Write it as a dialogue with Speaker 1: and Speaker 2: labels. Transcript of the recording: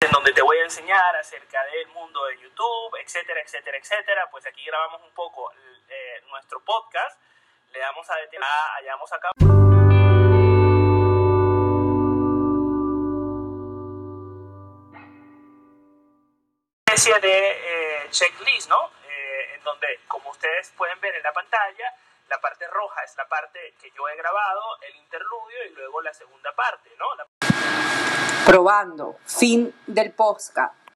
Speaker 1: en donde te voy a enseñar acerca del mundo de YouTube, etcétera, etcétera, etcétera. Pues aquí grabamos un poco eh, nuestro podcast. Le damos a detener, hayamos acá. especie de eh, checklist, ¿no? Eh, en donde, como ustedes pueden ver en la pantalla, la parte roja es la parte que yo he grabado, el interludio y luego la segunda parte, ¿no? La...
Speaker 2: Probando, fin del podcast.